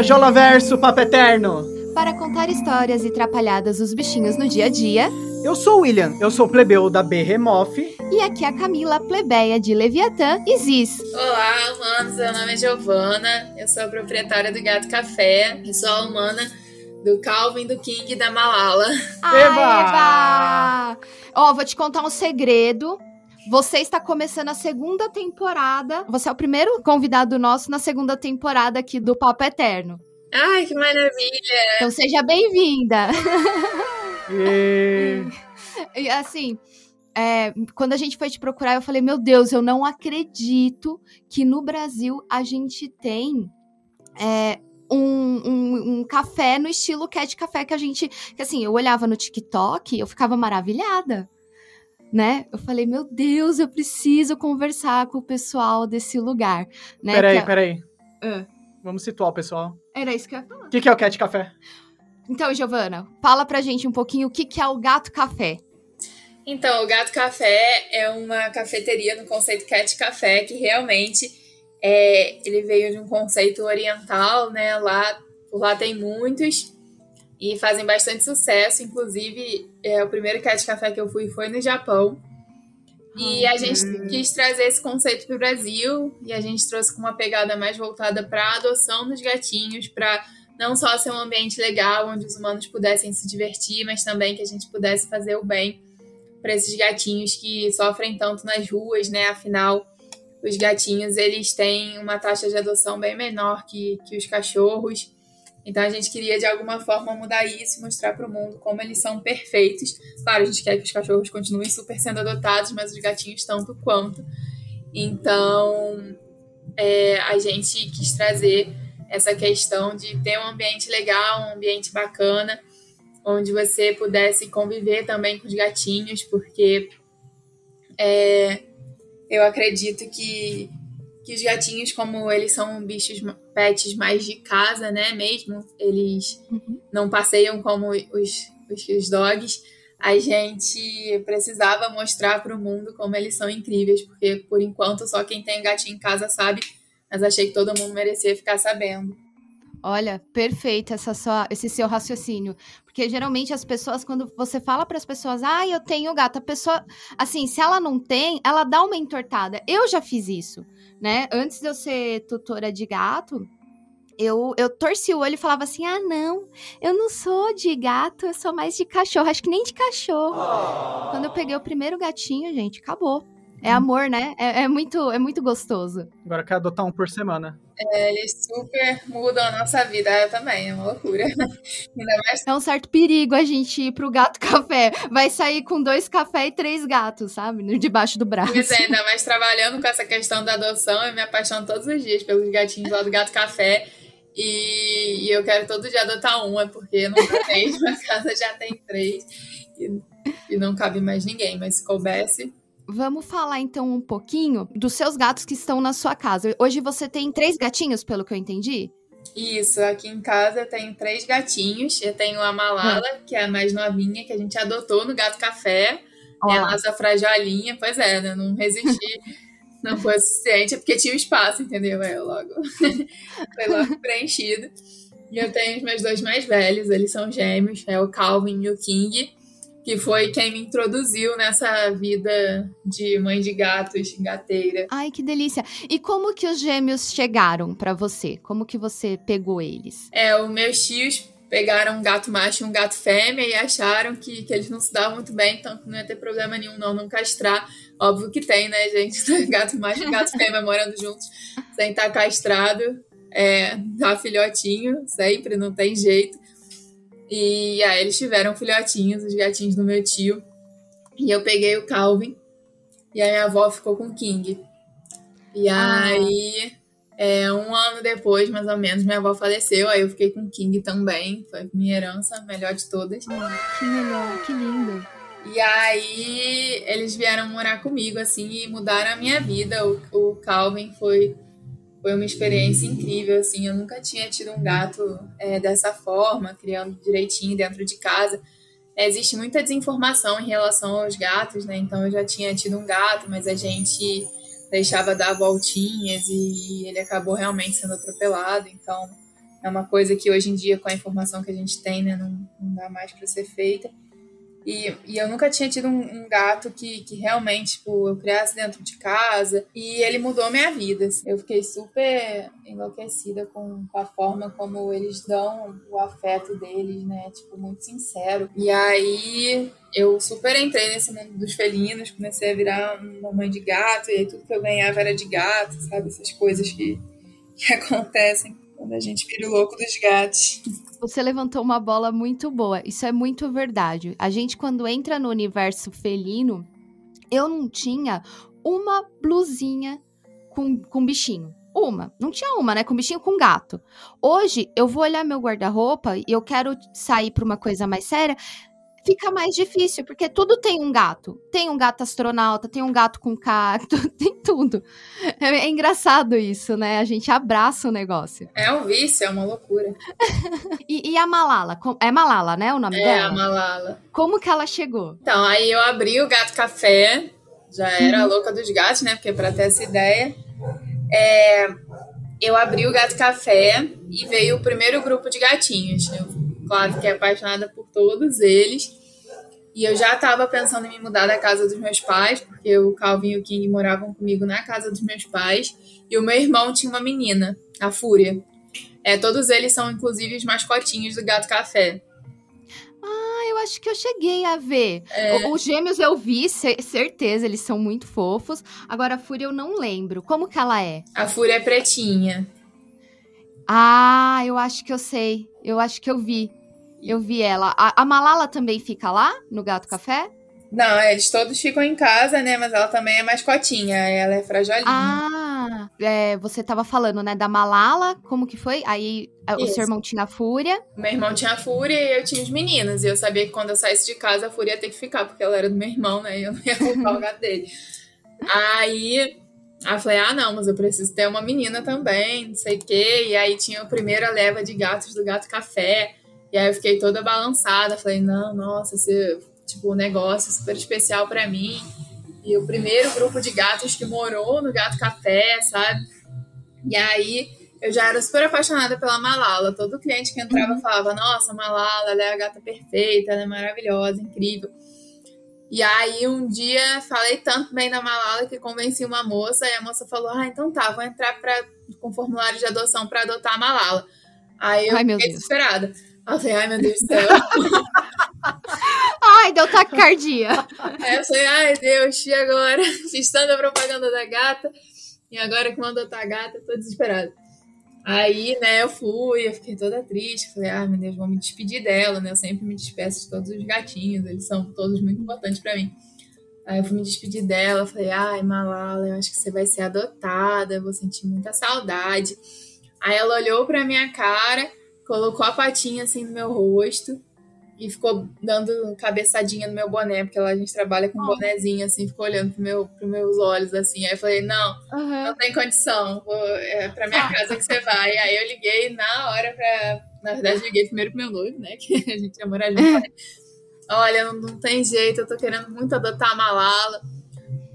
Frajola Verso, Papo Eterno. Para contar histórias e trapalhadas dos bichinhos no dia a dia. Eu sou o William, eu sou plebeu da Behemoth. E aqui é a Camila, plebeia de Leviatã e Ziz. Olá, humanos, meu nome é Giovana, eu sou a proprietária do Gato Café e sou a humana do Calvin, do King e da Malala. Eba! Ó, vou te contar um segredo. Você está começando a segunda temporada. Você é o primeiro convidado nosso na segunda temporada aqui do Papo Eterno. Ai, que maravilha! Então seja bem-vinda. E... E assim, é, quando a gente foi te procurar, eu falei: Meu Deus, eu não acredito que no Brasil a gente tem é, um, um- um café no estilo cat café que a gente. Que assim, eu olhava no TikTok e eu ficava maravilhada. Né? Eu falei, meu Deus, eu preciso conversar com o pessoal desse lugar. Né? Peraí, Que- peraí. Ah, Vamos situar o pessoal. era isso que eu ia falar. O que, que é o Cat Café? Então, Giovana, fala pra gente um pouquinho o que, que é o gato café. Então, o Gato Café é uma cafeteria no conceito Cat Café, que realmente é, ele veio de um conceito oriental, né? Lá, por lá tem muitos e fazem bastante sucesso. Inclusive, é, o primeiro Cat Café que eu fui foi no Japão. E a gente quis trazer esse conceito para o Brasil e a gente trouxe com uma pegada mais voltada para a adoção dos gatinhos, para não só ser um ambiente legal onde os humanos pudessem se divertir, mas também que a gente pudesse fazer o bem para esses gatinhos que sofrem tanto nas ruas, né? Afinal, os gatinhos eles têm uma taxa de adoção bem menor que, que os cachorros. Então a gente queria de alguma forma mudar isso mostrar para o mundo como eles são perfeitos. Claro, a gente quer que os cachorros continuem super sendo adotados, mas os gatinhos tanto quanto. Então é, a gente quis trazer essa questão de ter um ambiente legal, um ambiente bacana, onde você pudesse conviver também com os gatinhos, porque é, eu acredito que, que os gatinhos, como eles são bichos pets mais de casa, né, mesmo, eles não passeiam como os, os, os dogs, a gente precisava mostrar para o mundo como eles são incríveis, porque por enquanto só quem tem gatinho em casa sabe, mas achei que todo mundo merecia ficar sabendo. Olha, perfeito essa sua, esse seu raciocínio. Porque geralmente as pessoas, quando você fala para as pessoas, ah, eu tenho gato, a pessoa, assim, se ela não tem, ela dá uma entortada. Eu já fiz isso, né? Antes de eu ser tutora de gato, eu, eu torci o olho e falava assim: ah, não, eu não sou de gato, eu sou mais de cachorro. Acho que nem de cachorro. Quando eu peguei o primeiro gatinho, gente, acabou. É amor, né? É, é muito, é muito gostoso. Agora quer adotar um por semana. É, eles super mudam a nossa vida, eu também, é uma loucura. Ainda mais É um certo perigo a gente ir pro gato café. Vai sair com dois café e três gatos, sabe? No- Debaixo do braço. Pois é, ainda mais trabalhando com essa questão da adoção, eu me apaixono todos os dias pelos gatinhos lá do Gato Café. E, e eu quero todo dia adotar uma, porque não dá mesmo, a casa já tem três e, e não cabe mais ninguém. Mas se coubesse, Vamos falar então um pouquinho dos seus gatos que estão na sua casa. Hoje você tem três gatinhos, pelo que eu entendi? isso, aqui em casa eu tenho três gatinhos. Eu tenho a Malala, que é a mais novinha, que a gente adotou no Gato Café. É a nossa frajolinha, pois é, né? Não resisti, não foi suficiente, é porque tinha o espaço, entendeu? É, logo. foi logo preenchido. E eu tenho os meus dois mais velhos, eles são gêmeos, é o Calvin e o King, que foi quem me introduziu nessa vida de mãe de gatos, gateira. Ai, que delícia. E como que os gêmeos chegaram pra você? Como que você pegou eles? É, os meus tios pegaram um gato macho e um gato fêmea e acharam que, que eles não se davam muito bem, então não ia ter problema nenhum não, não castrar. Óbvio que tem, né, gente? Gato macho e gato fêmea morando juntos sem estar castrado. É, dá filhotinho, sempre, não tem jeito. E aí eles tiveram filhotinhos, os gatinhos do meu tio. E eu peguei o Calvin. E a minha avó ficou com o King. E Ah. aí, é, um ano depois, mais ou menos, minha avó faleceu. Aí eu fiquei com o King também. Foi minha herança, a melhor de todas. Que melhor, que lindo. E aí eles vieram morar comigo, assim, e mudaram a minha vida. O, o Calvin foi, foi uma experiência incrível, assim. Eu nunca tinha tido um gato é, dessa forma, criando direitinho dentro de casa. É, existe muita desinformação em relação aos gatos, né? Então eu já tinha tido um gato, mas a gente deixava dar voltinhas e ele acabou realmente sendo atropelado. Então é uma coisa que hoje em dia, com a informação que a gente tem, né, não, não dá mais para ser feita. E, e, eu nunca tinha tido um, um, gato que, que realmente, tipo, eu criasse dentro de casa. E ele mudou minha vida. Assim. Eu fiquei super enlouquecida com, com, a forma como eles dão o afeto deles, né? Tipo, muito sincero. E aí eu super entrei nesse mundo dos felinos, comecei a virar uma mãe de gato. E aí tudo que eu ganhava era de gato, sabe? Essas coisas que, que acontecem quando a gente vira o louco dos gatos. Você levantou uma bola muito boa. Isso é muito verdade. A gente, quando entra no universo felino, eu não tinha uma blusinha com, com bichinho. Uma. Não tinha uma, né? Com bichinho com gato. Hoje, eu vou olhar meu guarda-roupa e eu quero sair para uma coisa mais séria fica mais difícil, porque tudo tem um gato. Tem um gato astronauta, tem um gato com cacto, tem tudo. É, é, engraçado isso, né? A gente abraça o negócio. É um vício, é uma loucura. e, e, a Malala? É Malala, né? O nome é, dela? É, a Malala. Como que ela chegou? Então, aí eu abri o Gato Café, já era uhum. a louca dos gatos, né? Porque para ter essa ideia. É, eu abri o Gato Café e veio o primeiro grupo de gatinhos. Eu claro, fiquei apaixonada por todos eles. E eu já estava pensando em me mudar da casa dos meus pais, porque o Calvin e o King moravam comigo na casa dos meus pais. E o meu irmão tinha uma menina, a Fúria. É, todos eles são, inclusive, os mascotinhos do Gato Café. Ah, eu acho que eu cheguei a ver. É. Os gêmeos eu vi, certeza, eles são muito fofos. Agora, a Fúria eu não lembro. Como que ela é? A Fúria é pretinha. Ah, eu acho que eu sei. Eu acho que eu vi. Eu vi ela. A, a Malala também fica lá, no Gato Café? Não, eles todos ficam em casa, né? Mas ela também é mascotinha, ela é frajolinha. Ah, é, você tava falando, né, da Malala, como que foi? Aí Isso. o seu irmão tinha a Fúria. Meu irmão tinha a Fúria e eu tinha os meninos. E eu sabia que quando eu saísse de casa, a Fúria ia ter que ficar, porque ela era do meu irmão, né? E eu não ia roubar o gato dele. Aí, aí eu falei, ah, não, mas eu preciso ter uma menina também, não sei o quê. E aí tinha a primeira leva de gatos do Gato Café. E aí eu fiquei toda balançada, falei, não, nossa, esse tipo, um negócio super especial para mim. E o primeiro grupo de gatos que morou no Gato Café, sabe? E aí eu já era super apaixonada pela Malala. Todo cliente que entrava uhum. falava, nossa, Malala, ela é a gata perfeita, ela é maravilhosa, incrível. E aí um dia falei tanto bem da Malala que convenci uma moça e a moça falou: "Ah, então tá, vou entrar pra, com formulário de adoção para adotar a Malala". Aí eu Ai, fiquei desesperada. Eu falei, ai meu Deus do céu. ai, deu taquicardia. Aí eu falei, ai Deus, e agora? Fiz tanta propaganda da gata, e agora que mandou a gata, tô desesperada. Aí, né, eu fui, eu fiquei toda triste. Falei, ah, meu Deus, vou me despedir dela, né? Eu sempre me despeço de todos os gatinhos, eles são todos muito importantes para mim. Aí eu fui me despedir dela, falei, ai, Malala, eu acho que você vai ser adotada, eu vou sentir muita saudade. Aí ela olhou pra minha cara colocou a patinha assim no meu rosto e ficou dando cabeçadinha no meu boné, porque lá a gente trabalha com oh. bonezinho, assim, ficou olhando pro meu, pros meus olhos, assim. Aí eu falei, não, uhum. não tem condição, vou, é pra minha ah. casa que você vai. Aí eu liguei na hora pra. Na verdade, liguei primeiro pro meu noivo, né? Que a gente ia morar junto. Olha, não, não tem jeito, eu tô querendo muito adotar a Malala.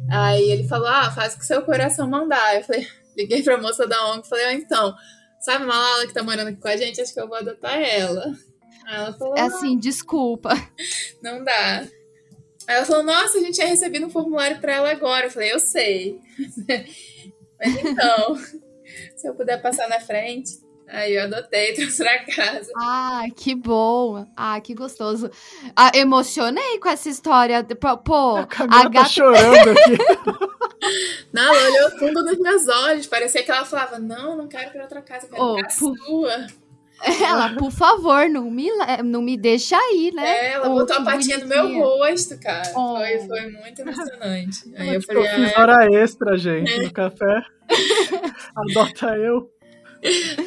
Aí ele falou, ah, faz o que seu coração mandar. Eu falei, liguei pra moça da ONG e falei, ah, então Sabe uma Lala que tá morando aqui com a gente? Acho que eu vou adotar ela. Aí ela falou. É assim, desculpa. Não dá. Aí ela falou, nossa, a gente tinha recebido um formulário pra ela agora. Eu falei, eu sei. Mas então, se eu puder passar na frente. Aí eu adotei, trouxe pra casa. Ah, que bom. Ah, que gostoso. Ah, emocionei com essa história. Pô, a, a tá gata... tá chorando aqui. Não, ela olhou fundo nos meus olhos. Parecia que ela falava: Não, não quero ir pra outra casa, quero oh, ir pra por... sua. Ela, por favor, não me, não me deixa aí, né? É, ela oh, botou a patinha no meu rosto, cara. Oh. Foi, foi muito emocionante. Aí eu, eu falei, eu fiz ah, hora extra, gente, é. no café. Adota eu.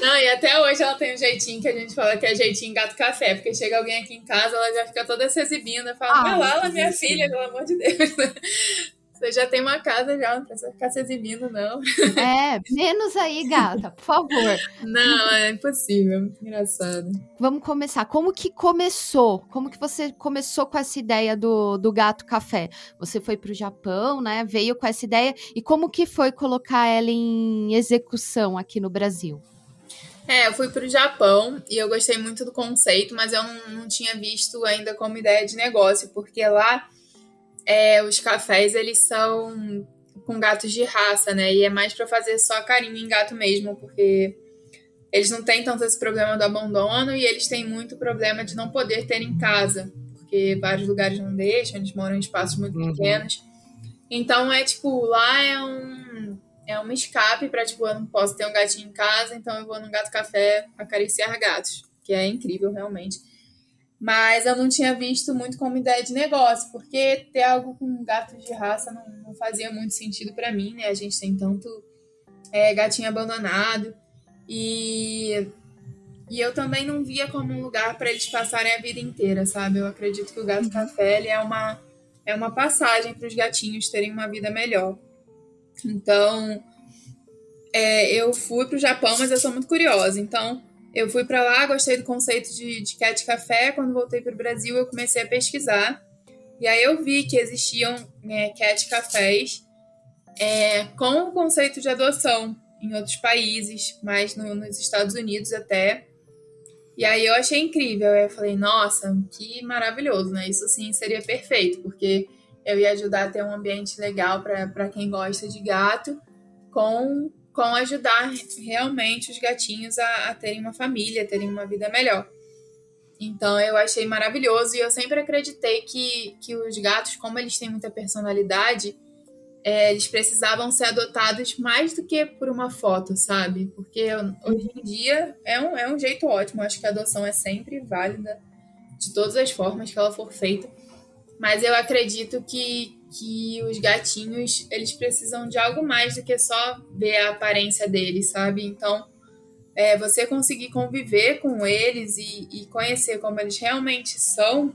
Não, e até hoje ela tem um jeitinho que a gente fala que é jeitinho gato café, porque chega alguém aqui em casa, ela já fica toda se exibindo, fala, ah, vai lá, ela é minha filha, pelo amor de Deus. Você já tem uma casa já, não precisa ficar se exibindo, não. É, menos aí, gata, por favor. Não, é impossível, muito engraçado. Vamos começar. Como que começou? Como que você começou com essa ideia do, do gato café? Você foi para o Japão, né? Veio com essa ideia. E como que foi colocar ela em execução aqui no Brasil? É, eu fui para o Japão e eu gostei muito do conceito, mas eu não, não tinha visto ainda como ideia de negócio, porque lá é, os cafés eles são com gatos de raça, né? E é mais para fazer só carinho em gato mesmo, porque eles não têm tanto esse problema do abandono e eles têm muito problema de não poder ter em casa, porque vários lugares não deixam, eles moram em espaços muito uhum. pequenos. Então é tipo, lá é um é um escape para tipo, eu não posso ter um gatinho em casa, então eu vou num gato café acariciar gatos, que é incrível realmente. Mas eu não tinha visto muito como ideia de negócio, porque ter algo com gatos de raça não, não fazia muito sentido para mim, né? A gente tem tanto é, gatinho abandonado. E, e eu também não via como um lugar para eles passarem a vida inteira, sabe? Eu acredito que o gato café é uma é uma passagem para os gatinhos terem uma vida melhor. Então, é, eu fui para o Japão, mas eu sou muito curiosa. Então, eu fui para lá, gostei do conceito de, de cat café. Quando voltei para o Brasil, eu comecei a pesquisar. E aí eu vi que existiam é, cat cafés é, com o conceito de adoção em outros países, mais no, nos Estados Unidos até. E aí eu achei incrível. Eu falei, nossa, que maravilhoso, né? Isso sim seria perfeito, porque eu ia ajudar a ter um ambiente legal para quem gosta de gato, com, com ajudar realmente os gatinhos a, a terem uma família, a terem uma vida melhor. Então eu achei maravilhoso e eu sempre acreditei que, que os gatos, como eles têm muita personalidade, é, eles precisavam ser adotados mais do que por uma foto, sabe? Porque hoje em dia é um, é um jeito ótimo. Acho que a adoção é sempre válida de todas as formas que ela for feita. Mas eu acredito que, que os gatinhos, eles precisam de algo mais do que só ver a aparência deles, sabe? Então, é, você conseguir conviver com eles e, e conhecer como eles realmente são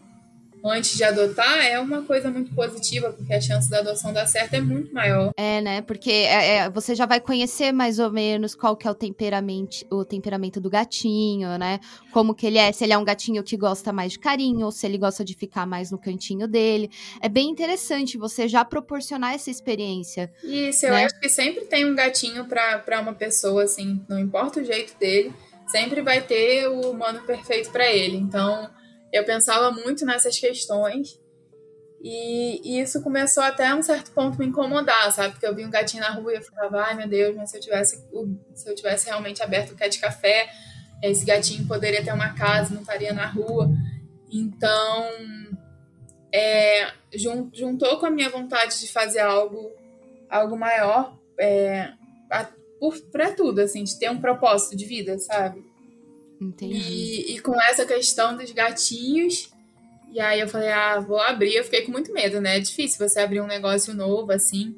antes de adotar é uma coisa muito positiva, porque a chance da adoção dar certo é muito maior. É, né? Porque é, é, você já vai conhecer mais ou menos qual que é o temperamento, o temperamento do gatinho, né? Como que ele é, se ele é um gatinho que gosta mais de carinho, ou se ele gosta de ficar mais no cantinho dele. É bem interessante você já proporcionar essa experiência. Isso, eu né? acho que sempre tem um gatinho para uma pessoa, assim, não importa o jeito dele, sempre vai ter o humano perfeito para ele. Então, eu pensava muito nessas questões e, e, isso começou até a um certo ponto me incomodar, sabe? Porque eu vi um gatinho na rua e eu ficava, ai meu Deus, mas se eu tivesse, se eu tivesse realmente aberto o cat café, esse gatinho poderia ter uma casa, não estaria na rua. Então, é, juntou com a minha vontade de fazer algo, algo maior é, para tudo, assim, de ter um propósito de vida, sabe? Entendi. E, e com essa questão dos gatinhos, e aí eu falei, ah, vou abrir. Eu fiquei com muito medo, né? É difícil você abrir um negócio novo assim.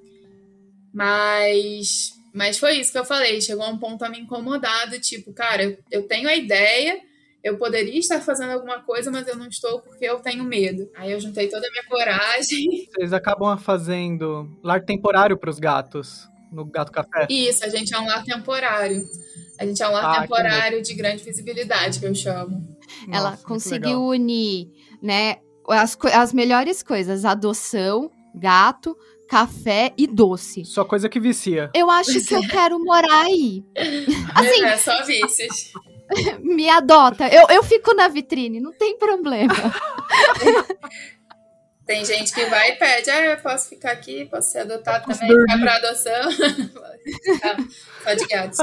Mas, mas foi isso que eu falei. Chegou um ponto a me incomodar, do tipo, cara, eu, eu tenho a ideia, eu poderia estar fazendo alguma coisa, mas eu não estou porque eu tenho medo. Aí eu juntei toda a minha coragem. Vocês acabam fazendo lar temporário para os gatos no Gato Café? Isso, a gente é um lar temporário. A gente é um lar ah, temporário de grande visibilidade, que eu chamo. Nossa, Ela conseguiu unir, né, as, as melhores coisas: adoção, gato, café e doce. Só coisa que vicia. Eu acho que eu quero morar aí. Assim, é, só vícios. me adota. Eu, eu fico na vitrine, não tem problema. Tem gente que vai e pede, ah, eu posso ficar aqui, posso ser adotado posso também, ficar para adoção. só de gatos.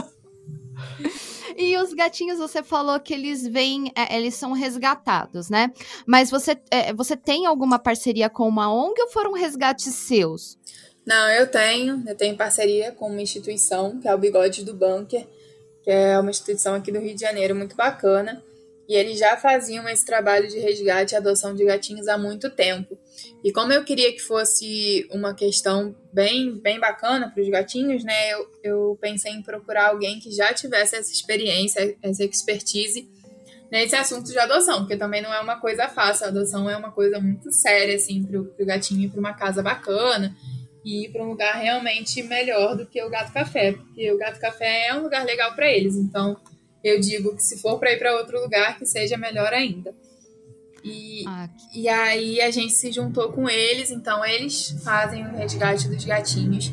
E os gatinhos, você falou que eles vêm, é, eles são resgatados, né? Mas você, é, você tem alguma parceria com uma ONG ou foram resgates seus? Não, eu tenho. Eu tenho parceria com uma instituição, que é o Bigode do Bunker, que é uma instituição aqui do Rio de Janeiro muito bacana. E eles já faziam esse trabalho de resgate e adoção de gatinhos há muito tempo. E como eu queria que fosse uma questão bem, bem bacana para os gatinhos, né, eu, eu pensei em procurar alguém que já tivesse essa experiência, essa expertise nesse assunto de adoção, porque também não é uma coisa fácil. A adoção é uma coisa muito séria, assim, para o gatinho ir para uma casa bacana e ir para um lugar realmente melhor do que o Gato Café, porque o Gato Café é um lugar legal para eles. Então, eu digo que se for para ir para outro lugar, que seja melhor ainda. E, ah, e aí a gente se juntou com eles, então eles fazem o resgate dos gatinhos.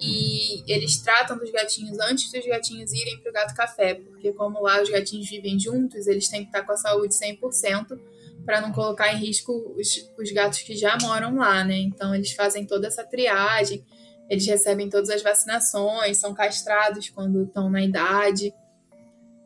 e eles tratam dos gatinhos antes dos gatinhos irem para o gato café, porque como lá os gatinhos vivem juntos, eles têm que estar com a saúde 100% para não colocar em risco os, os gatos que já moram lá, né? Então eles fazem toda essa triagem, eles recebem todas as vacinações, são castrados quando estão na idade.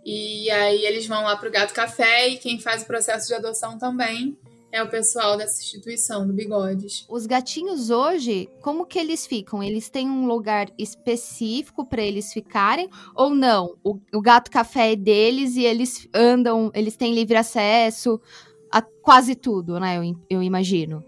E aí eles vão lá para o gato café e quem faz o processo de adoção também é o pessoal dessa instituição do Bigodes. Os gatinhos hoje, como que eles ficam? Eles têm um lugar específico para eles ficarem ou não? O, o, gato café é deles e eles andam, eles têm livre acesso a quase tudo, né? Eu, eu imagino.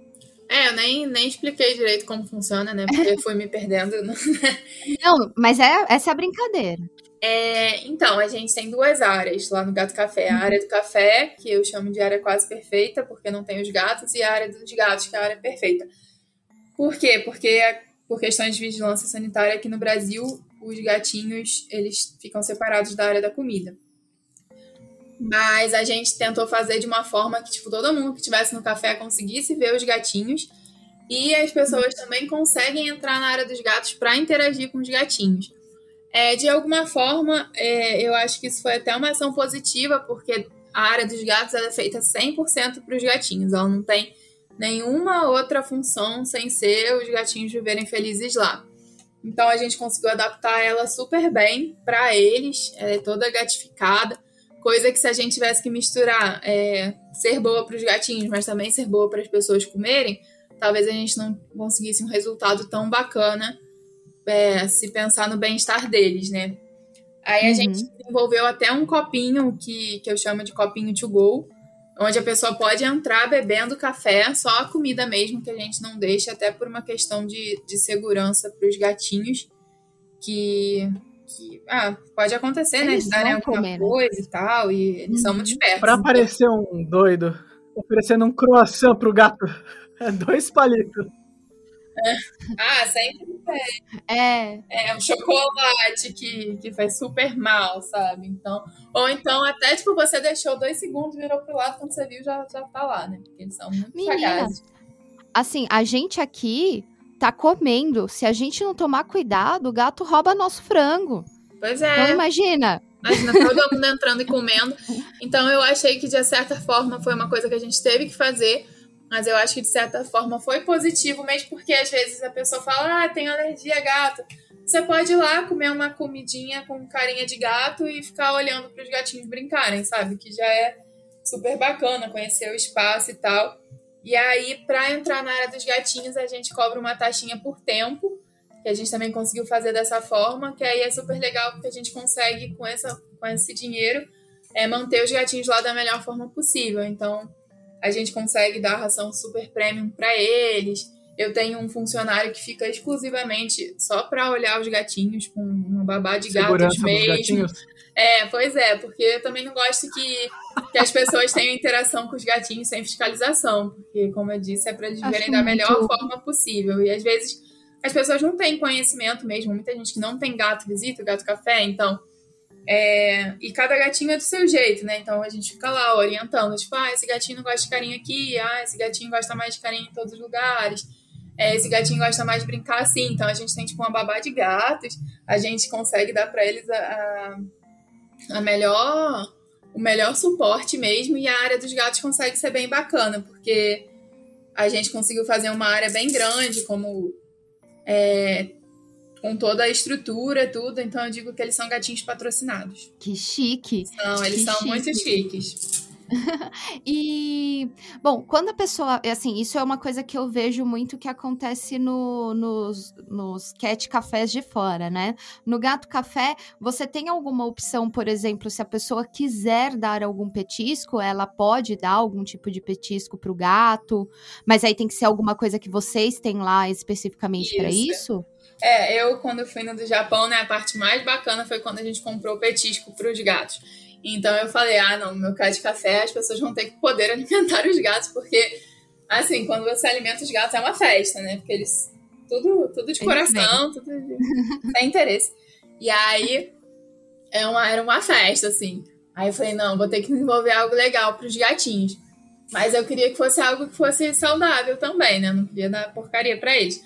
É, eu nem, nem expliquei direito como funciona, né? Porque eu fui me perdendo. Não, mas é, essa é a brincadeira. É, então, a gente tem duas áreas lá no Gato Café. A área do café, que eu chamo de área quase perfeita, porque não tem os gatos, e a área dos gatos, que é a área perfeita. Por quê? Porque por questões de vigilância sanitária aqui no Brasil, os gatinhos, eles ficam separados da área da comida. Mas a gente tentou fazer de uma forma que, tipo, todo mundo que estivesse no café conseguisse ver os gatinhos. E as pessoas também conseguem entrar na área dos gatos para interagir com os gatinhos. É, de alguma forma, é, eu acho que isso foi até uma ação positiva, porque a área dos gatos é feita 100% para os gatinhos. Ela não tem nenhuma outra função sem ser os gatinhos viverem felizes lá. Então a gente conseguiu adaptar ela super bem para eles, ela é toda gatificada, coisa que se a gente tivesse que misturar é, ser boa para os gatinhos, mas também ser boa para as pessoas comerem, talvez a gente não conseguisse um resultado tão bacana é, se pensar no bem-estar deles, né? Aí a uhum. gente desenvolveu até um copinho que, que eu chamo de copinho to go, onde a pessoa pode entrar bebendo café, só a comida mesmo, que a gente não deixa, até por uma questão de, de segurança para os gatinhos, que, que ah, pode acontecer, né? eles né? De darem alguma comer, né? coisa e tal, e eles uhum. são muito espertos. Para aparecer um doido oferecendo um croissant pro gato, é dois palitos. Ah, sempre tem. É. É um chocolate que, que faz super mal, sabe? Então, ou então até tipo você deixou dois segundos, virou pro lado, quando você viu já, já tá lá, né? Porque eles são muito Menina, sagazes. Assim, a gente aqui tá comendo. Se a gente não tomar cuidado, o gato rouba nosso frango. Pois é. Então imagina. Imagina todo mundo entrando e comendo. Então eu achei que de certa forma foi uma coisa que a gente teve que fazer mas eu acho que de certa forma foi positivo, mesmo porque às vezes a pessoa fala: ah, tenho alergia a gato. Você pode ir lá comer uma comidinha com carinha de gato e ficar olhando para os gatinhos brincarem, sabe? Que já é super bacana conhecer o espaço e tal. E aí, para entrar na área dos gatinhos, a gente cobra uma taxinha por tempo, que a gente também conseguiu fazer dessa forma, que aí é super legal porque a gente consegue, com, essa, com esse dinheiro, é, manter os gatinhos lá da melhor forma possível. Então, a gente consegue dar ração super premium para eles. Eu tenho um funcionário que fica exclusivamente só para olhar os gatinhos, com uma babá de gatos mesmo. É, pois é, porque eu também não gosto que, que as pessoas tenham interação com os gatinhos sem fiscalização, porque, como eu disse, é para eles viverem da melhor muito... forma possível. E às vezes as pessoas não têm conhecimento mesmo, muita gente que não tem gato visita o gato café, então é, e cada gatinho é do seu jeito, né? Então a gente fica lá orientando, tipo, ah, esse gatinho não gosta de carinho aqui, ah, esse gatinho gosta mais de carinho em todos os lugares, é, esse gatinho gosta mais de brincar assim. Então a gente tem tipo uma babá de gatos, a gente consegue dar para eles a, a melhor, o melhor suporte mesmo, e a área dos gatos consegue ser bem bacana, porque a gente conseguiu fazer uma área bem grande, como é, com toda a estrutura, tudo. Então eu digo que eles são gatinhos patrocinados. Que chique. São, eles que são chique. muito chiques. e, bom, quando a pessoa. Assim, isso é uma coisa que eu vejo muito que acontece no, nos, nos cat cafés de fora, né? No gato café, você tem alguma opção, por exemplo, se a pessoa quiser dar algum petisco, ela pode dar algum tipo de petisco pro gato, mas aí tem que ser alguma coisa que vocês têm lá especificamente para isso? É, eu quando fui no do Japão, né, a parte mais bacana foi quando a gente comprou o petisco para os gatos. Então eu falei, ah, não, no meu cá de café as pessoas vão ter que poder alimentar os gatos, porque, assim, quando você alimenta os gatos é uma festa, né? Porque eles, tudo, tudo de coração, tudo de, sem interesse. E aí, é uma, era uma festa, assim. Aí eu falei, não, vou ter que desenvolver algo legal para os gatinhos. Mas eu queria que fosse algo que fosse saudável também, né? não queria dar porcaria para eles.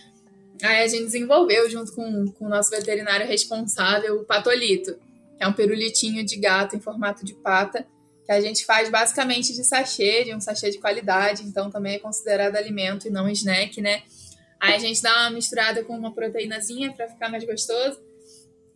Aí a gente desenvolveu, junto com, com o nosso veterinário responsável, o patolito, que é um pirulitinho de gato em formato de pata, que a gente faz basicamente de sachê, de um sachê de qualidade, então também é considerado alimento e não snack, né? Aí a gente dá uma misturada com uma proteínazinha para ficar mais gostoso.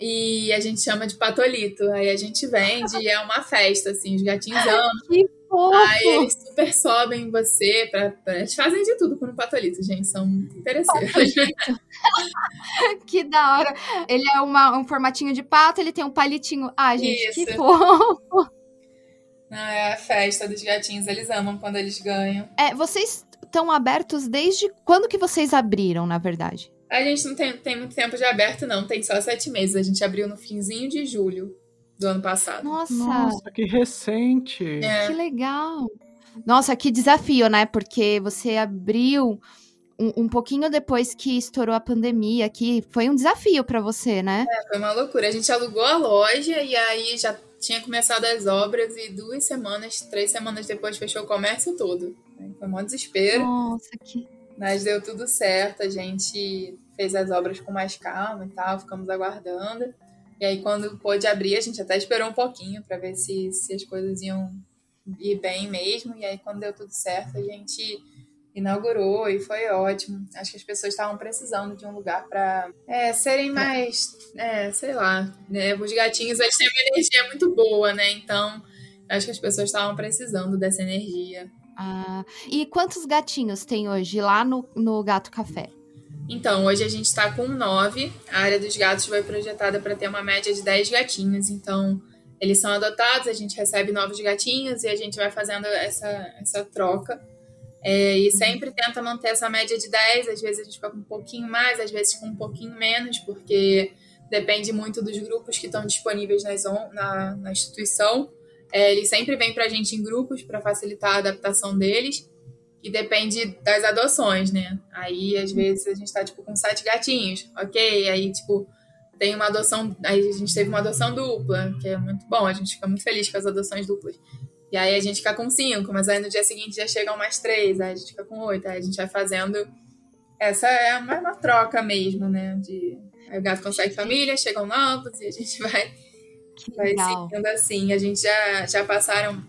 E a gente chama de patolito. Aí a gente vende e é uma festa, assim, os gatinhos amam. Que fofo! Aí eles super sobem em você. Pra, pra... Eles fazem de tudo com o patolito, gente. São muito interesseiros. que da hora. Ele é uma, um formatinho de pato, ele tem um palitinho. Ah, gente, Isso. que fofo! Não, é a festa dos gatinhos. Eles amam quando eles ganham. É, vocês estão abertos desde quando que vocês abriram, na verdade? A gente não tem, tem muito tempo de aberto, não. Tem só sete meses. A gente abriu no finzinho de julho do ano passado. Nossa, Nossa, que recente. É. que legal. Nossa, que desafio, né? Porque você abriu um, um pouquinho depois que estourou a pandemia, que foi um desafio para você, né? É, foi uma loucura. A gente alugou a loja e aí já tinha começado as obras e duas semanas, três semanas depois fechou o comércio todo. Foi um desespero, Nossa, que mas deu tudo certo. A gente fez as obras com mais calma e tal, ficamos aguardando. E aí quando pôde abrir, a gente até esperou um pouquinho para ver se, se as coisas iam ir bem mesmo. E aí quando deu tudo certo, a gente inaugurou e foi ótimo. Acho que as pessoas estavam precisando de um lugar para é, serem mais, é, sei lá, né? Os gatinhos eles têm uma energia muito boa, né? Então acho que as pessoas estavam precisando dessa energia. Ah, e quantos gatinhos tem hoje lá no, no Gato Café? Então, hoje a gente está com nove. A área dos gatos foi projetada para ter uma média de 10 gatinhos. Então, eles são adotados, a gente recebe novos gatinhos e a gente vai fazendo essa, essa troca. É, e sempre tenta manter essa média de 10. Às vezes a gente fica com um pouquinho mais, às vezes com um pouquinho menos, porque depende muito dos grupos que estão disponíveis na, na, na instituição. É, eles sempre vêm para a gente em grupos para facilitar a adaptação deles. E depende das adoções, né? Aí, às vezes, a gente tá, tipo, com sete gatinhos, ok? Aí, tipo, tem uma adoção... Aí a gente teve uma adoção dupla, que é muito bom. A gente fica muito feliz com as adoções duplas. E aí a gente fica com cinco, mas aí no dia seguinte já chegam mais três, aí a gente fica com oito. Aí a gente vai fazendo... Essa é uma, uma troca mesmo, né? De... Aí o gato consegue família, chegam novos e a gente vai... Que Vai legal. seguindo assim. A gente já, já passaram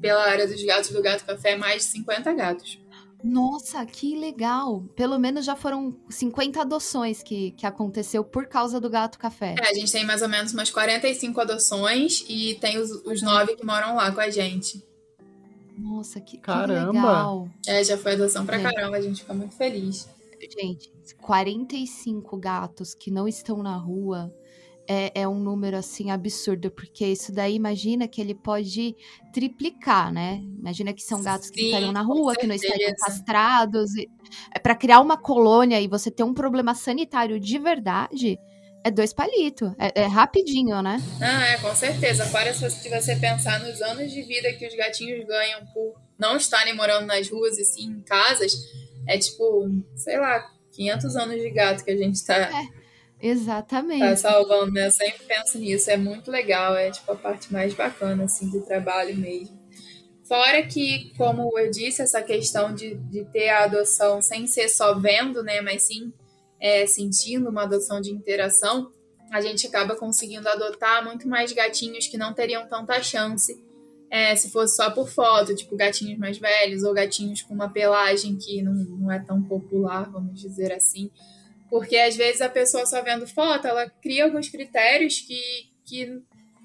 pela área dos gatos do Gato Café mais de 50 gatos. Nossa, que legal. Pelo menos já foram 50 adoções que, que aconteceu por causa do Gato Café. É, a gente tem mais ou menos umas 45 adoções e tem os, os nove que moram lá com a gente. Nossa, que, que Caramba. legal. É, já foi adoção pra É. caramba, a gente fica muito feliz. Gente, 45 gatos que não estão na rua é, é um número assim absurdo, porque isso daí imagina que ele pode triplicar, né? Imagina que são gatos que Sim, estariam na rua, que não estariam castrados. E, é para criar uma colônia e você ter um problema sanitário de verdade, é dois palitos. É, é rapidinho, né? Ah, é, com certeza. Fora se você- pensar nos anos de vida que os gatinhos ganham por não estarem morando nas ruas e sim em casas, é tipo, sei lá, 500 anos de gato que a gente tá, Exatamente. tá salvando, né? Eu sempre penso nisso, é muito legal, é tipo a parte mais bacana, assim, do trabalho mesmo. Fora que, como eu disse, essa questão de, de ter a adoção sem ser só vendo, né, mas sim é, sentindo uma adoção de interação, a gente acaba conseguindo adotar muito mais gatinhos que não teriam tanta chance é, se fosse só por foto, tipo gatinhos mais velhos ou gatinhos com uma pelagem que não, não é tão popular, vamos dizer assim. Porque às vezes a pessoa só vendo foto, ela cria alguns critérios que, que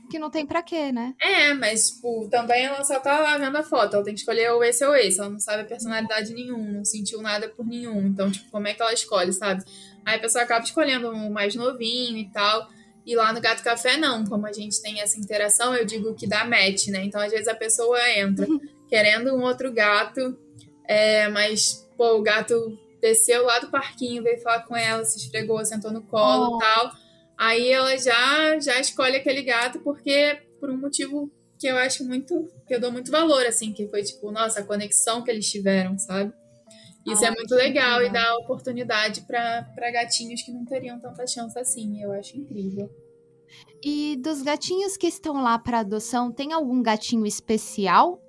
Que não tem pra quê, né? é, mas, tipo, também ela só tá lá vendo a foto. Ela tem que escolher ou esse ou esse. Ela não sabe a personalidade nenhum, não sentiu nada por nenhum. Então, tipo, como é que ela escolhe, sabe? Aí a pessoa acaba escolhendo um mais novinho e tal. E lá no Gato Café, não. Como a gente tem essa interação, eu digo que dá match, né? Então, às vezes a pessoa entra querendo um outro gato, é, mas, pô, o gato desceu lá do parquinho, veio falar com ela, se esfregou, sentou no colo e Oh. tal. Aí ela já, já escolhe aquele gato porque por um motivo que eu acho muito, que eu dou muito valor, assim, que foi tipo, nossa, a conexão que eles tiveram, sabe? Isso Ah, é muito que legal e legal. dá oportunidade para gatinhos que não teriam tanta chance assim. Eu acho incrível. E dos gatinhos que estão lá para adoção, tem algum gatinho especial?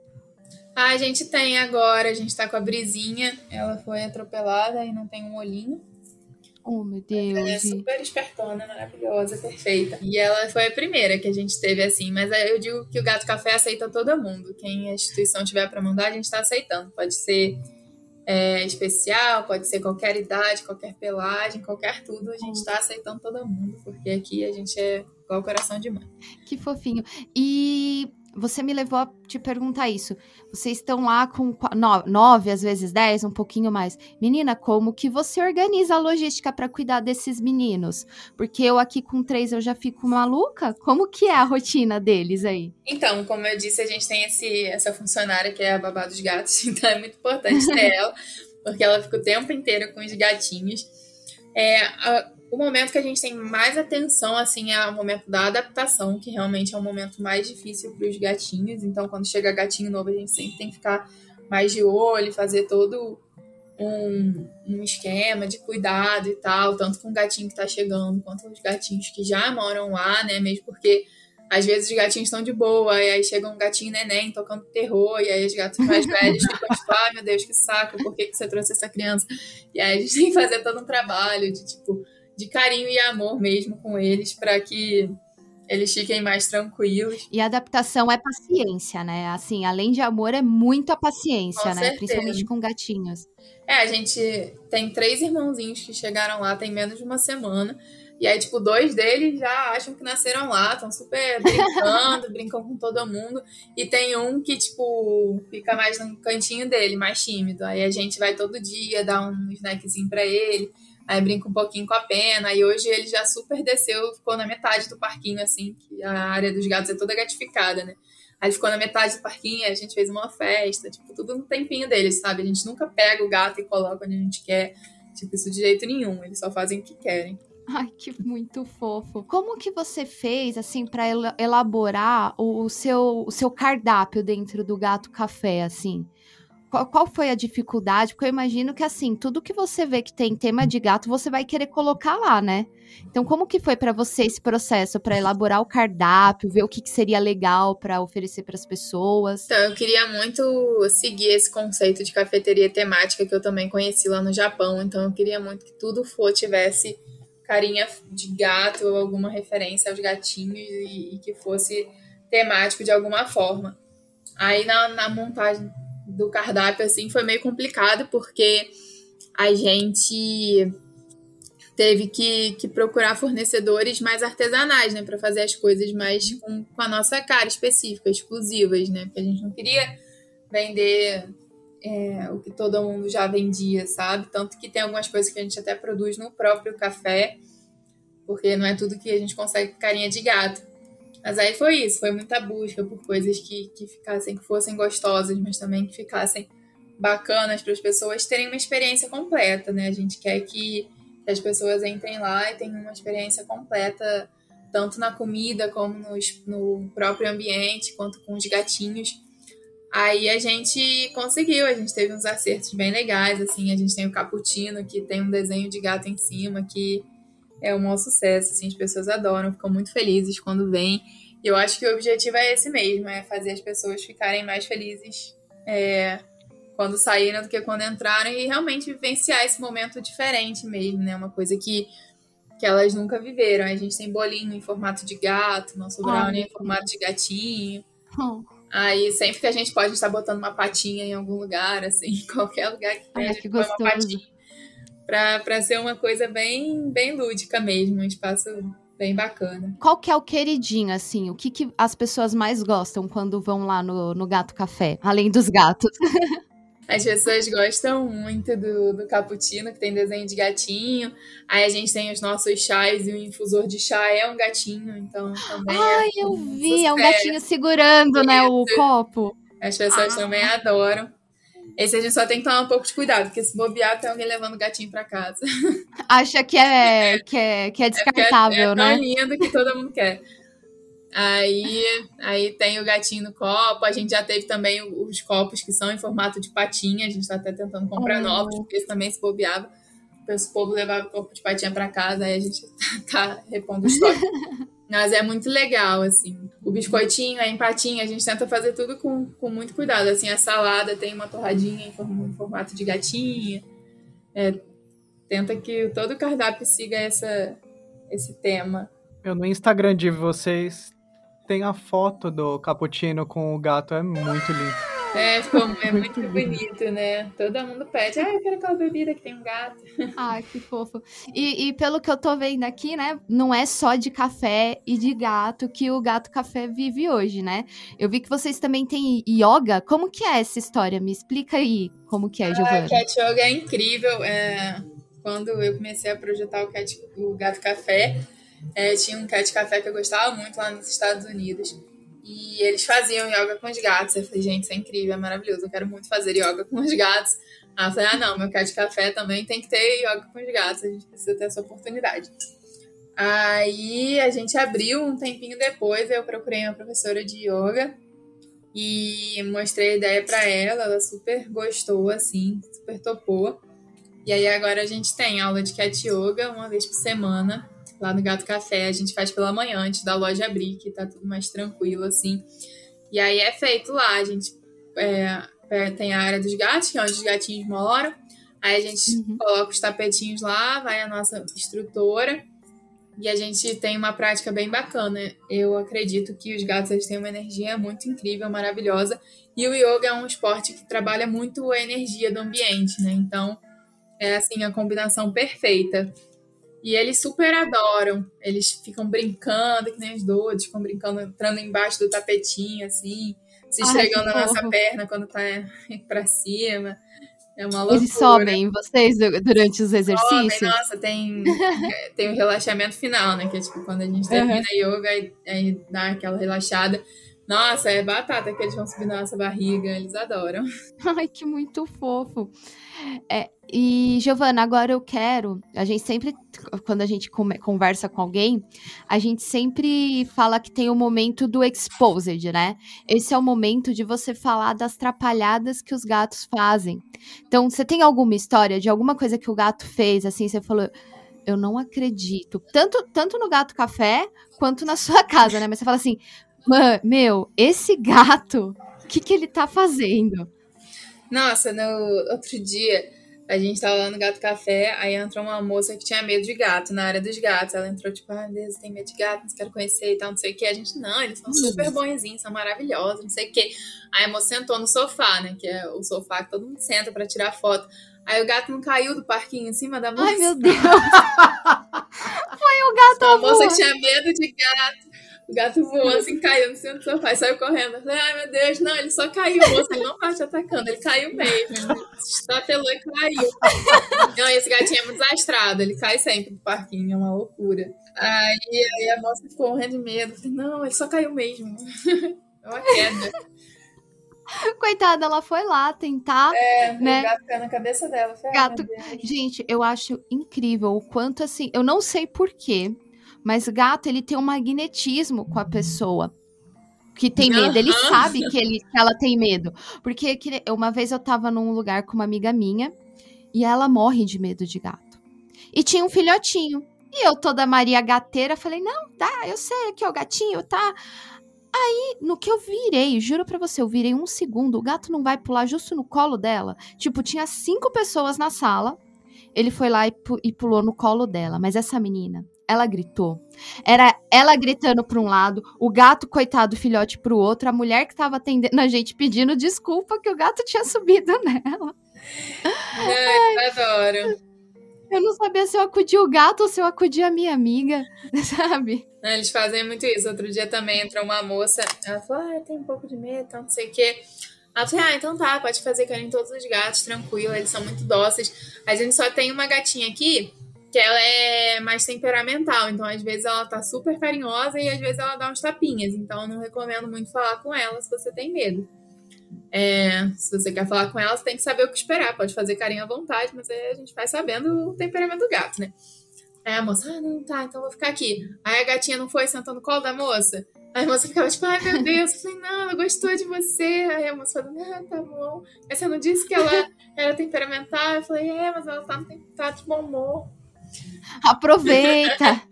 Ah, a gente tem agora, a gente tá com a Brisinha, ela foi atropelada e não tem um olhinho. Oh, meu Deus. Ela é super espertona, maravilhosa, perfeita. E ela foi a primeira que a gente teve assim. Mas eu digo que o Gato Café aceita todo mundo. Quem a instituição tiver para mandar, a gente está aceitando. Pode ser é, especial, pode ser qualquer idade, qualquer pelagem, qualquer tudo. A gente está aceitando todo mundo. Porque aqui a gente é igual coração de mãe. Que fofinho. E você me levou a te perguntar isso. Vocês estão lá com nove, às vezes dez, um pouquinho mais. Menina, como que você organiza a logística para cuidar desses meninos? Porque eu aqui com três eu já fico maluca. Como que é a rotina deles aí? Então, como eu disse, a gente tem esse, essa funcionária que é a babá dos gatos, então é muito importante ter ela, porque ela fica o tempo inteiro com os gatinhos. É, a, o momento que a gente tem mais atenção, assim, é o momento da adaptação, que realmente é o momento mais difícil para os gatinhos. Então, quando chega gatinho novo, a gente sempre tem que ficar mais de olho, fazer todo um, um esquema de cuidado e tal, tanto com o gatinho que está chegando, quanto com os gatinhos que já moram lá, né? Mesmo porque às vezes os gatinhos estão de boa, e aí chega um gatinho neném tocando terror, e aí os gatos mais velhos ficam tipo, ah, meu Deus, que saco, por que, que você trouxe essa criança? E aí a gente tem que fazer todo um trabalho de, tipo, de carinho e amor mesmo com eles, para que eles fiquem mais tranquilos. E adaptação é paciência, né? Assim, além de amor, é muita paciência, com né? Certeza. Principalmente com gatinhos. É, a gente tem três irmãozinhos que chegaram lá tem menos de uma semana. E aí, tipo, dois deles já acham que nasceram lá, estão super brincando, brincam com todo mundo. E tem um que, tipo, fica mais no cantinho dele, mais tímido. Aí a gente vai todo dia dar um snackzinho pra ele. Aí brinca um pouquinho com a pena. E hoje ele já super desceu, ficou na metade do parquinho, assim, que a área dos gatos é toda gatificada, né? Aí ficou na metade do parquinho, a gente fez uma festa, tipo, tudo no tempinho deles, sabe? A gente nunca pega o gato e coloca onde a gente quer, tipo, isso de jeito nenhum. Eles só fazem o que querem. Ai, que muito fofo. Como que você fez, assim, para elaborar o seu, o seu cardápio dentro do Gato Café, assim? Qual, qual, foi a dificuldade? Porque eu imagino que, assim, tudo que você vê que tem tema de gato, você vai querer colocar lá, né? Então, como que foi para você esse processo para elaborar o cardápio, ver o que, que seria legal para oferecer para as pessoas? Então, eu queria muito seguir esse conceito de cafeteria temática que eu também conheci lá no Japão. Então, eu queria muito que tudo for tivesse carinha de gato ou alguma referência aos gatinhos e, e que fosse temático de alguma forma. Aí, na, na montagem do cardápio assim foi meio complicado porque a gente teve que, que procurar fornecedores mais artesanais, né, para fazer as coisas mais com, com a nossa cara específica, exclusivas, né, porque a gente não queria vender é, o que todo mundo já vendia, sabe? Tanto que tem algumas coisas que a gente até produz no próprio café, porque não é tudo que a gente consegue com carinha de gato. Mas aí foi isso, foi muita busca por coisas que, que ficassem, que fossem gostosas, mas também que ficassem bacanas para as pessoas terem uma experiência completa, né? A gente quer que as pessoas entrem lá e tenham uma experiência completa, tanto na comida como no, no próprio ambiente, quanto com os gatinhos. Aí a gente conseguiu, a gente teve uns acertos bem legais, assim, a gente tem o Cappuccino, que tem um desenho de gato em cima, que é um maior sucesso, assim, as pessoas adoram, ficam muito felizes quando vêm. E eu acho que o objetivo é esse mesmo, é fazer as pessoas ficarem mais felizes é, quando saíram do que quando entraram e realmente vivenciar esse momento diferente mesmo, né? Uma coisa que, que elas nunca viveram. A gente tem bolinho em formato de gato, nosso brownie em formato de gatinho. Oh. Aí sempre que a gente pode estar botando uma patinha em algum lugar, assim, em qualquer lugar que tenha, a gente põe uma patinha para ser uma coisa bem, bem lúdica mesmo, um espaço bem bacana. Qual que é o queridinho, assim? O que, que as pessoas mais gostam quando vão lá no, no Gato Café, além dos gatos? As pessoas gostam muito do, do cappuccino, que tem desenho de gatinho. Aí a gente tem os nossos chás e o infusor de chá é um gatinho, então também. É Ai, é eu vi, sucesso. é um gatinho segurando, né, o copo. As pessoas ah. também adoram. Esse a gente só tem que tomar um pouco de cuidado, porque se bobear, tem alguém levando o gatinho pra casa. Acha que é, que é, que é descartável, é, é, é né? É lindo que todo mundo quer. Aí, aí tem o gatinho no copo. A gente já teve também os copos que são em formato de patinha. A gente tá até tentando comprar oh. novos, porque também se bobeava. O povo levava o corpo de patinha para casa, aí a gente tá, tá repondo o estoque. Mas é muito legal, assim. O biscoitinho, a empatinha, a gente tenta fazer tudo com, com muito cuidado. Assim, a salada tem uma torradinha em formato de gatinha. É, tenta que todo o cardápio siga essa, esse tema. Eu no Instagram de vocês tem a foto do cappuccino com o gato, é muito lindo. É, ficou, é muito bonito, né? Todo mundo pede, ah, eu quero aquela bebida que tem um gato. Ai, que fofo. E, e, pelo que eu tô vendo aqui, né, não é só de café e de gato que o Gato Café vive hoje, né? Eu vi que vocês também têm yoga. Como que é essa história? Me explica aí como que é, Giovana. Ah, Cat Yoga é incrível. É, quando eu comecei a projetar o, cat, o Gato Café, é, tinha um Cat Café que eu gostava muito lá nos Estados Unidos. E eles faziam yoga com os gatos. Eu falei, gente, isso é incrível, é maravilhoso. Eu quero muito fazer yoga com os gatos. Aí eu falei, ah, não, meu cat café também tem que ter yoga com os gatos. A gente precisa ter essa oportunidade. Aí a gente abriu um tempinho depois, eu procurei uma professora de yoga e mostrei a ideia para ela, ela super gostou, assim, super topou. E aí agora a gente tem aula de cat yoga uma vez por semana lá no Gato Café. A gente faz pela manhã, antes da loja abrir, que tá tudo mais tranquilo, assim. E aí é feito lá, a gente é, é, tem a área dos gatos, que é onde os gatinhos moram. Aí a gente uhum. coloca os tapetinhos lá, vai a nossa instrutora. E a gente tem uma prática bem bacana. Eu acredito que os gatos eles têm uma energia muito incrível, maravilhosa. E o yoga é um esporte que trabalha muito a energia do ambiente, né? Então, é assim a combinação perfeita. E eles super adoram. Eles ficam brincando, que nem os doidos, ficam brincando, entrando embaixo do tapetinho, assim, se esfregando na nossa perna quando tá pra cima. É uma loucura. Eles sobem vocês durante os exercícios? Sobem, nossa, tem, tem o um relaxamento final, né? Que é tipo quando a gente termina uhum. yoga e aí dá aquela relaxada. Nossa, é batata que eles vão subir na nossa barriga, eles adoram. Ai, que muito fofo. É, e, Giovana, agora eu quero. A gente sempre, quando a gente conversa com alguém, a gente sempre fala que tem o momento do exposed, né? Esse é o momento de você falar das trapalhadas que os gatos fazem. Então, você tem alguma história de alguma coisa que o gato fez, assim, você falou. Eu não acredito. Tanto, tanto no gato café quanto na sua casa, né? Mas você fala assim, meu, esse gato, o que, que ele tá fazendo? Nossa, no outro dia a gente tava lá no Gato Café, aí entrou uma moça que tinha medo de gato, na área dos gatos. Ela entrou, tipo, ah, Deus, tem medo de gato, não quero conhecer e tal, não sei o que. A gente, não, eles são super bonzinhos, são maravilhosos, não sei o que. Aí a moça sentou no sofá, né, que é o sofá que todo mundo senta para tirar foto. Aí o gato não caiu do parquinho em cima da moça. Ai, meu Deus! Foi o gato A moça que tinha medo de gato. O gato voou assim, caiu no centro do sofá e saiu correndo. Eu falei, ai meu Deus, não, ele só caiu, moça, ele não tá te atacando, ele caiu mesmo. Ele estatelou e caiu. Não, esse gatinho é muito desastrado, ele cai sempre do parquinho, é uma loucura. Aí, aí a moça ficou morrendo de medo. Eu falei, não, ele só caiu mesmo. É uma queda. Coitada, ela foi lá tentar. É, né? o gato caiu na cabeça dela. Gato. Gente, eu acho incrível o quanto assim. Eu não sei porquê, mas gato, ele tem um magnetismo com a pessoa que tem medo. Ele sabe que, ele, que ela tem medo. Porque uma vez eu tava num lugar com uma amiga minha e ela morre de medo de gato. E tinha um filhotinho. E eu, toda Maria gateira, falei: Não, tá, eu sei que é o gatinho, tá. Aí, no que eu virei, juro pra você, eu virei um segundo, o gato não vai pular justo no colo dela. Tipo, tinha cinco pessoas na sala. Ele foi lá e, e pulou no colo dela. Mas essa menina, ela gritou. Era ela gritando para um lado, o gato, coitado, filhote para o outro, a mulher que estava atendendo a gente pedindo desculpa que o gato tinha subido nela. É, adoro. Eu não sabia se eu acudia o gato ou se eu acudia a minha amiga, sabe? Eles fazem muito isso. Outro dia também entrou uma moça, ela falou: Ah, tem um pouco de medo, então não sei o quê. Ela falou: Ah, então tá, pode fazer carinho em todos os gatos, tranquilo, eles são muito dóceis. A gente só tem uma gatinha aqui que ela é mais temperamental, então às vezes ela tá super carinhosa e às vezes ela dá uns tapinhas, então eu não recomendo muito falar com ela se você tem medo. É, se você quer falar com ela, você tem que saber o que esperar, pode fazer carinho à vontade, mas aí a gente vai sabendo o temperamento do gato, né? Aí a moça, ah, não, tá, então vou ficar aqui. Aí a gatinha não foi, sentou no colo da moça. Aí a moça ficava tipo, ai meu Deus. Eu falei, não, ela gostou de você. Aí a moça falou, ah, tá bom. Mas você não disse que ela era temperamental? Eu falei, é, mas ela tá, tá de bom humor. Aproveita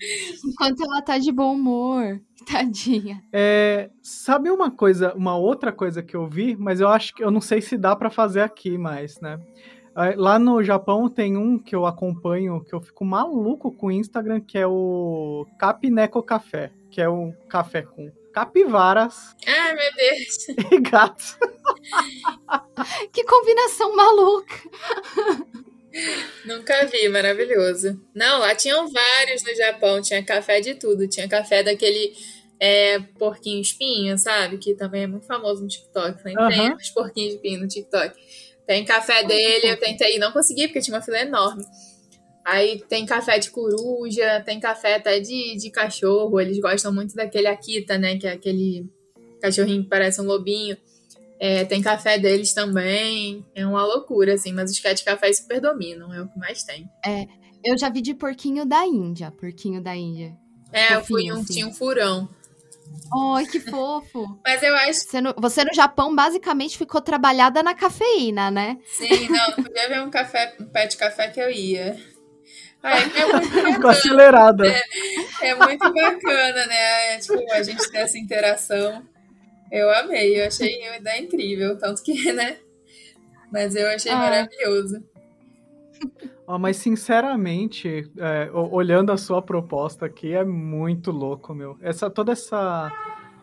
enquanto ela tá de bom humor. Tadinha. É, sabe uma coisa, uma outra coisa que eu vi, mas eu acho que eu não sei se dá para fazer aqui mais, né? Lá no Japão tem um que eu acompanho, que eu fico maluco com o Instagram, que é o Capineco Café, que é um café com capivaras. Ah, meu Deus. E gatos. que combinação maluca. Nunca vi, maravilhoso. Não, lá tinham vários no Japão, tinha café de tudo. Tinha café daquele é, porquinho espinho, sabe? Que também é muito famoso no TikTok. Uhum. Tem os porquinhos espinho no TikTok. Tem café dele, eu tentei, não consegui, porque tinha uma fila enorme. Aí tem café de coruja, tem café até de, de cachorro. Eles gostam muito daquele Akita, né? Que é aquele cachorrinho que parece um lobinho. É, tem café deles também. É uma loucura, assim, mas os cat café super dominam, é o que mais tem. É, eu já vi de porquinho da Índia, porquinho da Índia. É, eu fui um, assim. tinha um furão. Ai, que fofo. Mas eu acho. Você no, você no Japão basicamente ficou trabalhada na cafeína, né? Sim, não, podia ver um café, um pé de café que eu ia. Ai, é muito Ficou acelerada. É, é, muito bacana, né? É, tipo, a gente ter essa interação. Eu amei, eu achei uma ideia incrível, tanto que, né? Mas eu achei ah. maravilhoso. Oh, mas sinceramente, é, olhando a sua proposta aqui, é muito louco, meu. Essa toda essa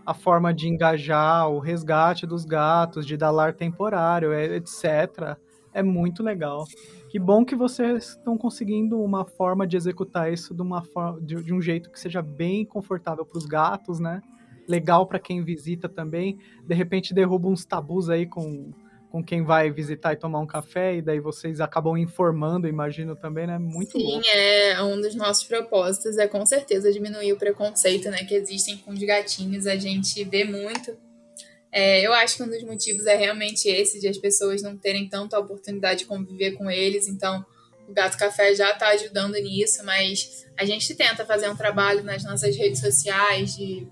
a forma de engajar o resgate dos gatos, de dar lar temporário, etc. É muito legal. Que bom que vocês estão conseguindo uma forma de executar isso de, uma forma, de, de um jeito que seja bem confortável para os gatos, né? Legal para quem visita também. De repente derruba uns tabus aí com com quem vai visitar e tomar um café, e daí vocês acabam informando, imagino também, né? Muito Sim, bom. é um dos nossos propósitos é com certeza diminuir o preconceito, né, que existem com os gatinhos, a gente vê muito. É, eu acho que um dos motivos é realmente esse, de as pessoas não terem tanta oportunidade de conviver com eles, então o Gato Café já está ajudando nisso, mas a gente tenta fazer um trabalho nas nossas redes sociais de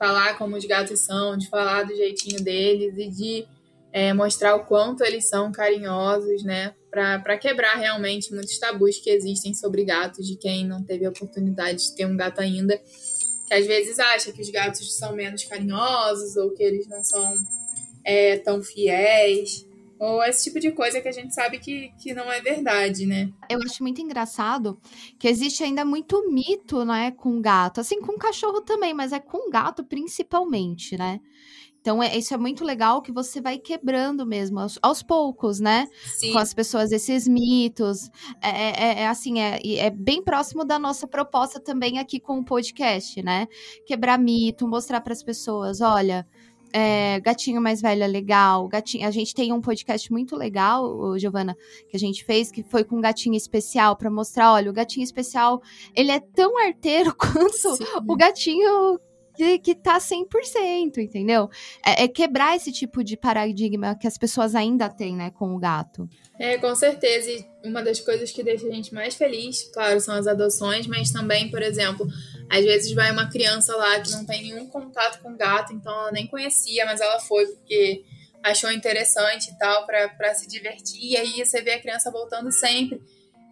falar como os gatos são, de falar do jeitinho deles e de é, mostrar o quanto eles são carinhosos, né? Para quebrar realmente muitos tabus que existem sobre gatos, de quem não teve a oportunidade de ter um gato ainda, que às vezes acha que os gatos são menos carinhosos ou que eles não são é, tão fiéis. Ou esse tipo de coisa que a gente sabe que, que não é verdade, né? Eu acho muito engraçado que existe ainda muito mito, né, com gato. Assim, com cachorro também, mas é com gato principalmente, né? Então, é, isso é muito legal que você vai quebrando mesmo, aos, aos poucos, né? Sim. Com as pessoas, esses mitos. É, é, é, é assim, é, é bem próximo da nossa proposta também aqui com o podcast, né? Quebrar mito, mostrar para as pessoas: olha. É, gatinho mais velho é legal. Gatinho, a gente tem um podcast muito legal, Giovana, que a gente fez, que foi com um gatinho especial para mostrar, olha, o gatinho especial, ele é tão arteiro quanto Sim. o gatinho que, que tá 100%, entendeu? É, é, quebrar esse tipo de paradigma que as pessoas ainda têm, né, com o gato. É, com certeza. E uma das coisas que deixa a gente mais feliz, claro, são as adoções, mas também, por exemplo, às vezes vai uma criança lá que não tem nenhum contato com gato, então ela nem conhecia, mas ela foi porque achou interessante e tal, para se divertir. E aí você vê a criança voltando sempre.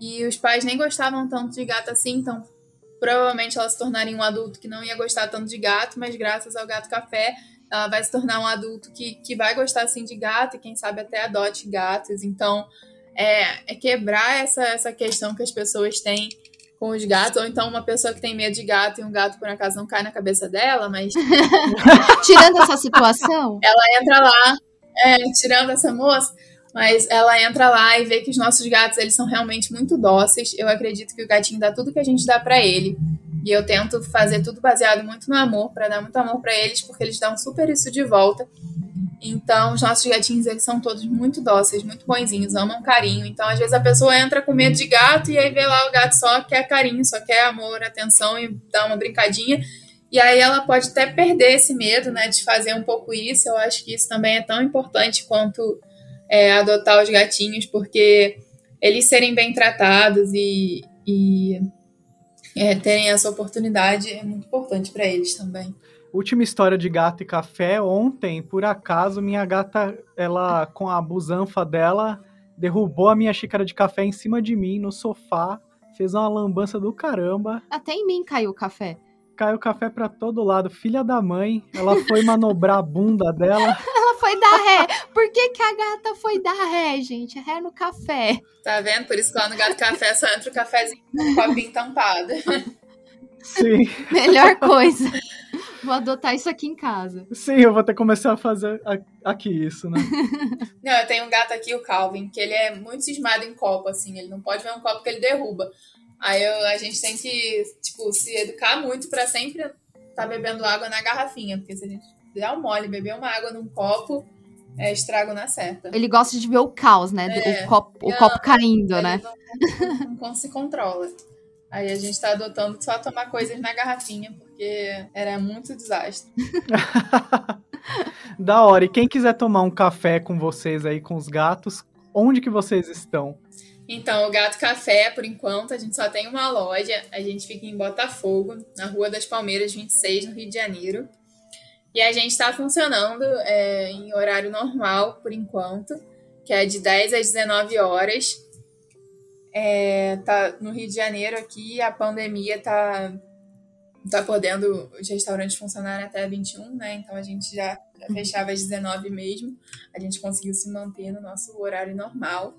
E os pais nem gostavam tanto de gato assim, então provavelmente ela se tornaria um adulto que não ia gostar tanto de gato, mas graças ao gato café, ela vai se tornar um adulto que, que vai gostar assim de gato e quem sabe até adote gatos. Então, é, é quebrar essa, essa questão que as pessoas têm com os gatos, ou então uma pessoa que tem medo de gato e um gato por acaso não cai na cabeça dela, mas. tirando essa situação. Ela entra lá, é, tirando essa moça, mas ela entra lá e vê que os nossos gatos, eles são realmente muito dóceis. Eu acredito que o gatinho dá tudo que a gente dá para ele. E eu tento fazer tudo baseado muito no amor, para dar muito amor para eles, porque eles dão super isso de volta. Então, os nossos gatinhos, eles são todos muito dóceis, muito bonzinhos, amam carinho. Então, às vezes a pessoa entra com medo de gato e aí vê lá o gato só quer carinho, só quer amor, atenção e dá uma brincadinha. E aí ela pode até perder esse medo, né, de fazer um pouco isso. Eu acho que isso também é tão importante quanto é, adotar os gatinhos, porque eles serem bem tratados e, e é, terem essa oportunidade é muito importante para eles também. Última história de gato e café. Ontem, por acaso, minha gata, ela com a busanfa dela, derrubou a minha xícara de café em cima de mim no sofá, fez uma lambança do caramba. Até em mim caiu o café. Caiu café pra todo lado. Filha da mãe, ela foi manobrar a bunda dela. Ela foi dar ré. Por que, que a gata foi dar ré, gente? Ré no café. Tá vendo? Por isso que lá no Gato Café só entra o cafezinho com um copinho tampado. Sim, Melhor coisa. Vou adotar isso aqui em casa. sim, eu vou ter que começar a fazer aqui isso, né? Não, eu tenho um gato aqui, o Calvin, que ele é muito cismado em copo, assim. Ele não pode ver um copo que ele derruba. Aí eu- a gente tem que, tipo, se educar muito pra sempre estar bebendo água na garrafinha. Porque se a gente der um mole, beber uma água num copo, é estrago na certa. Ele gosta de ver o caos, né? É. O, copo, o Não, copo caindo, né? Não, não- não se controla. Aí a gente tá adotando só tomar coisas na garrafinha, porque era muito desastre. da hora. E quem quiser tomar um café com vocês aí, com os gatos, onde que vocês estão? Então, o Gato Café, por enquanto, a gente só tem uma loja. A gente fica em Botafogo, na Rua das Palmeiras 26, no Rio de Janeiro. E a gente está funcionando é, em horário normal, por enquanto, que é de 10 às 19 horas. É, tá no Rio de Janeiro aqui, a pandemia tá, tá podendo os restaurantes funcionarem até 21, né? Então a gente já, fechava às 19 mesmo. A gente conseguiu se manter no nosso horário normal.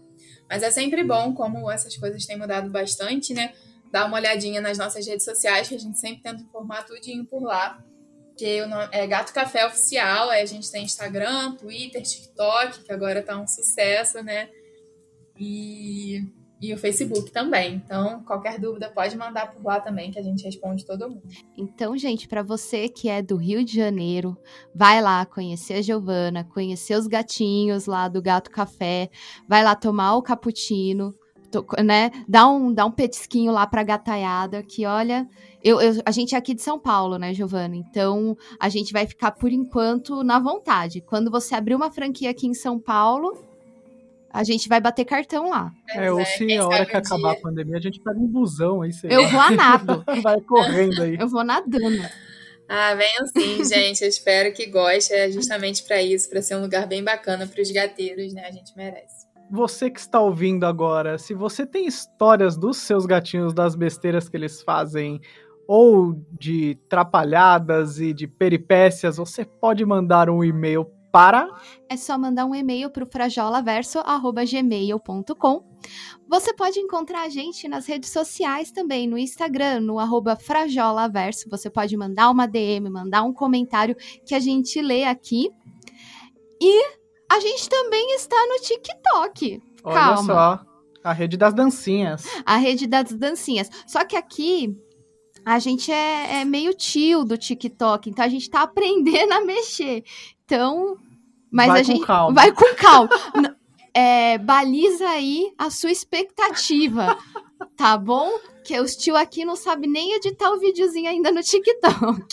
Mas é sempre bom, como essas coisas têm mudado bastante, né? Dar uma olhadinha nas nossas redes sociais, que a gente sempre tenta informar tudinho por lá. Que é Gato Café Oficial, a gente tem Instagram, Twitter, TikTok, que agora tá um sucesso, né? E, e o Facebook também. Então, qualquer dúvida pode mandar por lá também, que a gente responde todo mundo. Então, gente, para você que é do Rio de Janeiro, vai lá conhecer a Giovana, conhecer os gatinhos lá do Gato Café, vai lá tomar o cappuccino, né? Dá um, dá um petisquinho lá pra gataiada, que olha, eu, eu- a gente é aqui de São Paulo, né, Giovana? Então, a gente vai ficar por enquanto na vontade. Quando você abrir uma franquia aqui em São Paulo, a gente vai bater cartão lá. É, ou Pois se a hora que um acabar a dia- pandemia, a gente pega um busão aí, sei Eu lá. vou a nado. Vai correndo aí. Eu vou nadando. Ah, venham sim, gente. Eu espero que goste. É justamente para isso, para ser um lugar bem bacana para os gateiros, né? A gente merece. Você que está ouvindo agora, se você tem histórias dos seus gatinhos, das besteiras que eles fazem, ou de trapalhadas e de peripécias, você pode mandar um e-mail para. é só mandar um e-mail para o frajolaverso.gmail.com. Você pode encontrar a gente nas redes sociais também, no Instagram, no arroba frajolaverso. Você pode mandar uma DM, mandar um comentário que a gente lê aqui. E a gente também está no TikTok, Olha Calma. só, a rede das dancinhas. a rede das dancinhas. Só que aqui a gente é, é meio tio do TikTok, então a gente tá aprendendo a mexer. Então, mas Vai a com gente calma. vai com calma. É, baliza aí a sua expectativa, tá bom? Que os tio aqui não sabe nem editar o videozinho ainda no TikTok.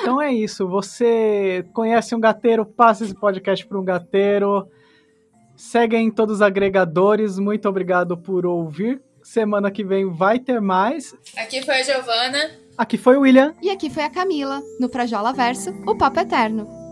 Então é isso. Você conhece um gateiro? Passa esse podcast para um gateiro. Segue em todos os agregadores. Muito obrigado por ouvir. Semana que vem vai ter mais. Aqui foi a Giovana. Aqui foi o William. E aqui foi a Camila, no Frajola Verso, o Papo Eterno.